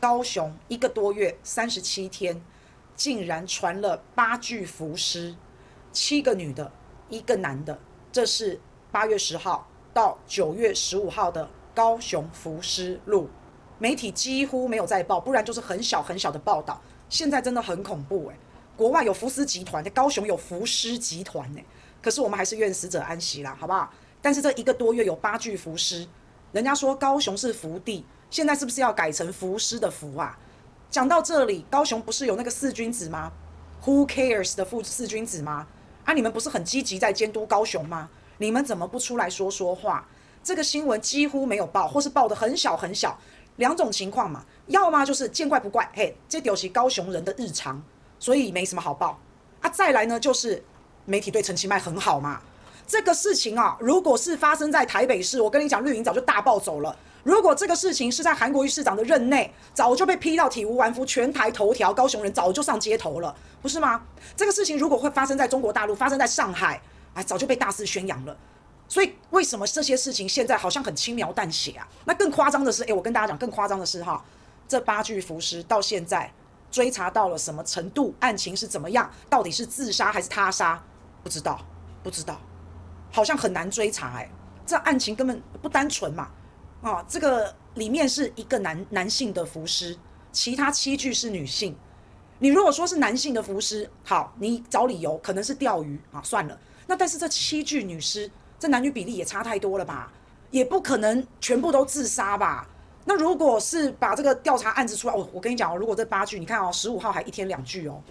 高雄一个多月三十七天，竟然传了八具浮尸，七个女的，一个男的。这是八月十号到九月十五号的高雄浮尸录，媒体几乎没有在报，不然就是很小很小的报道。现在真的很恐怖诶，国外有浮尸集团，高雄有浮尸集团呢。可是我们还是愿死者安息啦，好不好？但是这一个多月有八具浮尸，人家说高雄是福地。现在是不是要改成服尸的服啊？讲到这里，高雄不是有那个四君子吗？Who cares 的副四君子吗？啊，你们不是很积极在监督高雄吗？你们怎么不出来说说话？这个新闻几乎没有报，或是报得很小很小，两种情况嘛。要么就是见怪不怪，嘿，这就是高雄人的日常，所以没什么好报啊。再来呢，就是媒体对陈其迈很好嘛。这个事情啊，如果是发生在台北市，我跟你讲，绿营早就大暴走了。如果这个事情是在韩国瑜市长的任内，早就被批到体无完肤，全台头条，高雄人早就上街头了，不是吗？这个事情如果会发生在中国大陆，发生在上海，哎，早就被大肆宣扬了。所以为什么这些事情现在好像很轻描淡写啊？那更夸张的是，哎，我跟大家讲，更夸张的是哈，这八具浮尸到现在追查到了什么程度？案情是怎么样？到底是自杀还是他杀？不知道，不知道，好像很难追查哎，这案情根本不单纯嘛。啊、这个里面是一个男男性的浮尸，其他七具是女性。你如果说是男性的浮尸，好，你找理由可能是钓鱼啊，算了。那但是这七具女尸，这男女比例也差太多了吧？也不可能全部都自杀吧？那如果是把这个调查案子出来，我我跟你讲哦，如果这八具，你看哦，十五号还一天两具哦。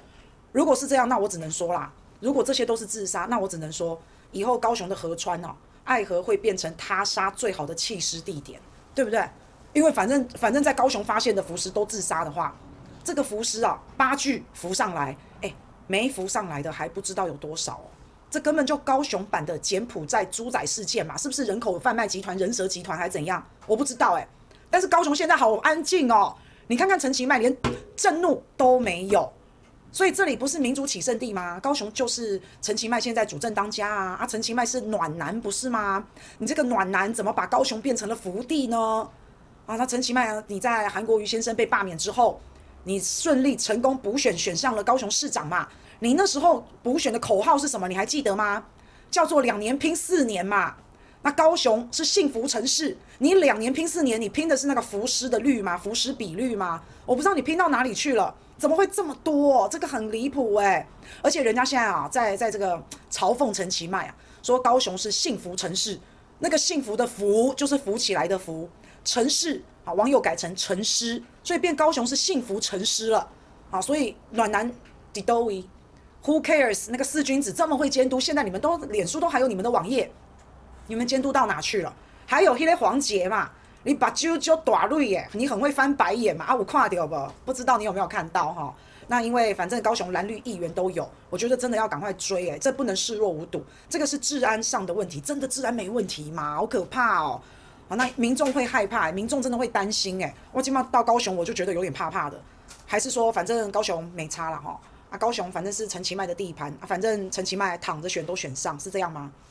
如果是这样，那我只能说啦，如果这些都是自杀，那我只能说以后高雄的河川哦。爱河会变成他杀最好的弃尸地点，对不对？因为反正反正在高雄发现的浮尸都自杀的话，这个浮尸啊，八具浮上来，哎，没浮上来的还不知道有多少哦。这根本就高雄版的柬埔寨猪仔事件嘛，是不是人口贩卖集团、人蛇集团还是怎样？我不知道哎。但是高雄现在好安静哦，你看看陈其迈连震怒都没有。所以这里不是民主起胜地吗？高雄就是陈其迈现在主政当家啊！啊，陈其迈是暖男不是吗？你这个暖男怎么把高雄变成了福地呢？啊，那陈其迈你在韩国瑜先生被罢免之后，你顺利成功补选选上了高雄市长嘛？你那时候补选的口号是什么？你还记得吗？叫做两年拼四年嘛。那高雄是幸福城市，你两年拼四年，你拼的是那个浮尸的率吗？浮尸比率吗？我不知道你拼到哪里去了。怎么会这么多？这个很离谱哎！而且人家现在啊，在在这个嘲讽陈其迈啊，说高雄是幸福城市，那个幸福的福就是浮起来的福，城市啊，网友改成城狮，所以变高雄是幸福城狮了啊！所以暖男 Didowi，Who cares？那个四君子这么会监督，现在你们都脸书都还有你们的网页，你们监督到哪去了？还有那个黄捷嘛？你把啾啾打绿耶，你很会翻白眼嘛？啊，我看到不？不知道你有没有看到哈？那因为反正高雄蓝绿议员都有，我觉得真的要赶快追哎，这不能视若无睹。这个是治安上的问题，真的治安没问题吗？好可怕哦！啊，那民众会害怕，民众真的会担心哎。我起码到高雄我就觉得有点怕怕的，还是说反正高雄没差了哈？啊，高雄反正是陈其迈的地盘啊，反正陈其迈躺着选都选上，是这样吗？